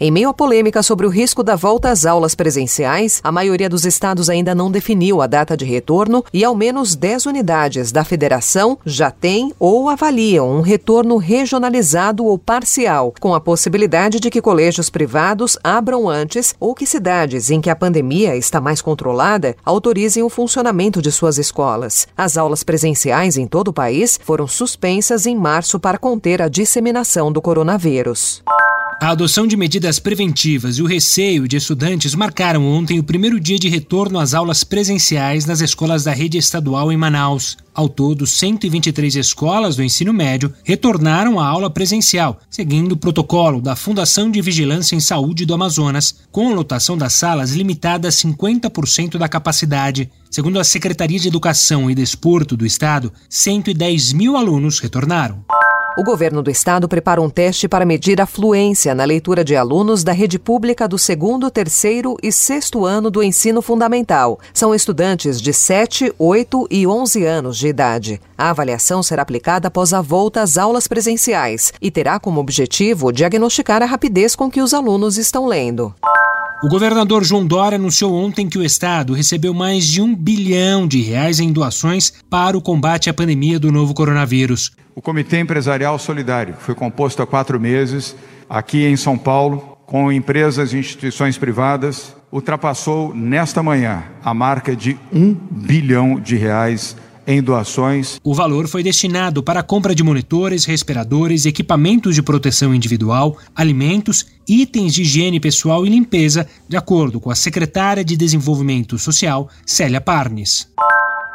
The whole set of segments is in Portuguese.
Em meio à polêmica sobre o risco da volta às aulas presenciais, a maioria dos estados ainda não definiu a data de retorno e ao menos 10 unidades da federação já têm ou avaliam um retorno regionalizado ou parcial, com a possibilidade de que colégios privados abram antes ou que cidades em que a pandemia está mais controlada autorizem o funcionamento de suas escolas. As aulas presenciais em todo o país foram suspensas em março para conter a disseminação do coronavírus. A adoção de medidas preventivas e o receio de estudantes marcaram ontem o primeiro dia de retorno às aulas presenciais nas escolas da rede estadual em Manaus. Ao todo, 123 escolas do ensino médio retornaram à aula presencial, seguindo o protocolo da Fundação de Vigilância em Saúde do Amazonas, com a lotação das salas limitada a 50% da capacidade. Segundo a Secretaria de Educação e Desporto do Estado, 110 mil alunos retornaram. O governo do estado prepara um teste para medir a fluência na leitura de alunos da rede pública do segundo, terceiro e sexto ano do ensino fundamental. São estudantes de 7, 8 e 11 anos de idade. A avaliação será aplicada após a volta às aulas presenciais e terá como objetivo diagnosticar a rapidez com que os alunos estão lendo. O governador João Dória anunciou ontem que o estado recebeu mais de um bilhão de reais em doações para o combate à pandemia do novo coronavírus. O Comitê Empresarial Solidário foi composto há quatro meses aqui em São Paulo, com empresas e instituições privadas, ultrapassou nesta manhã a marca de um bilhão de reais em doações. O valor foi destinado para a compra de monitores, respiradores, equipamentos de proteção individual, alimentos, itens de higiene pessoal e limpeza, de acordo com a secretária de Desenvolvimento Social, Célia Parnes.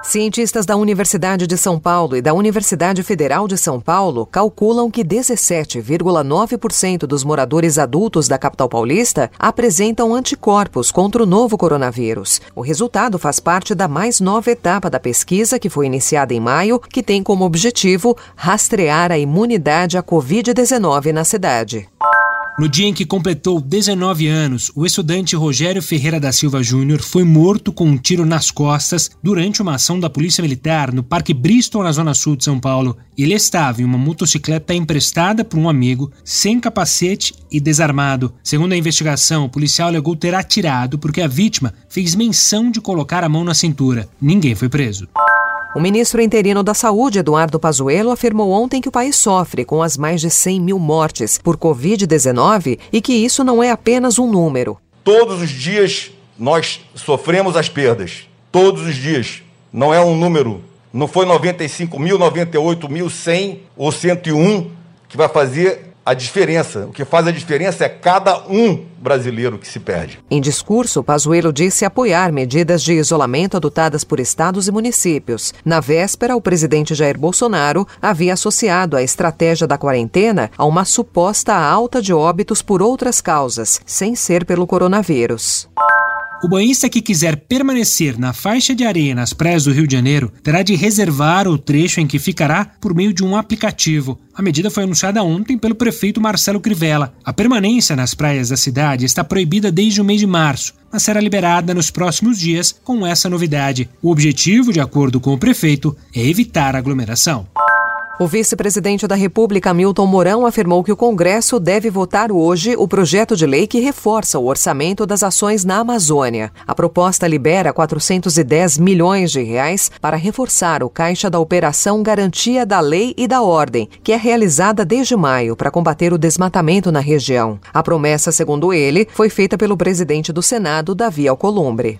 Cientistas da Universidade de São Paulo e da Universidade Federal de São Paulo calculam que 17,9% dos moradores adultos da capital paulista apresentam anticorpos contra o novo coronavírus. O resultado faz parte da mais nova etapa da pesquisa, que foi iniciada em maio, que tem como objetivo rastrear a imunidade à Covid-19 na cidade. No dia em que completou 19 anos, o estudante Rogério Ferreira da Silva Júnior foi morto com um tiro nas costas durante uma ação da Polícia Militar no Parque Bristol, na Zona Sul de São Paulo. Ele estava em uma motocicleta emprestada por um amigo, sem capacete e desarmado. Segundo a investigação, o policial alegou ter atirado porque a vítima fez menção de colocar a mão na cintura. Ninguém foi preso. O ministro interino da Saúde, Eduardo Pazuello, afirmou ontem que o país sofre com as mais de 100 mil mortes por Covid-19 e que isso não é apenas um número. Todos os dias nós sofremos as perdas. Todos os dias. Não é um número. Não foi 95 mil, 98 mil, 100 ou 101 que vai fazer a diferença. O que faz a diferença é cada um brasileiro que se perde. Em discurso, Pazuello disse apoiar medidas de isolamento adotadas por estados e municípios. Na véspera, o presidente Jair Bolsonaro havia associado a estratégia da quarentena a uma suposta alta de óbitos por outras causas, sem ser pelo coronavírus. O banhista que quiser permanecer na faixa de areia nas praias do Rio de Janeiro terá de reservar o trecho em que ficará por meio de um aplicativo. A medida foi anunciada ontem pelo prefeito Marcelo Crivella. A permanência nas praias da cidade está proibida desde o mês de março, mas será liberada nos próximos dias com essa novidade. O objetivo, de acordo com o prefeito, é evitar aglomeração. O vice-presidente da República, Milton Mourão, afirmou que o Congresso deve votar hoje o projeto de lei que reforça o orçamento das ações na Amazônia. A proposta libera 410 milhões de reais para reforçar o caixa da Operação Garantia da Lei e da Ordem, que é realizada desde maio para combater o desmatamento na região. A promessa, segundo ele, foi feita pelo presidente do Senado, Davi Alcolumbre.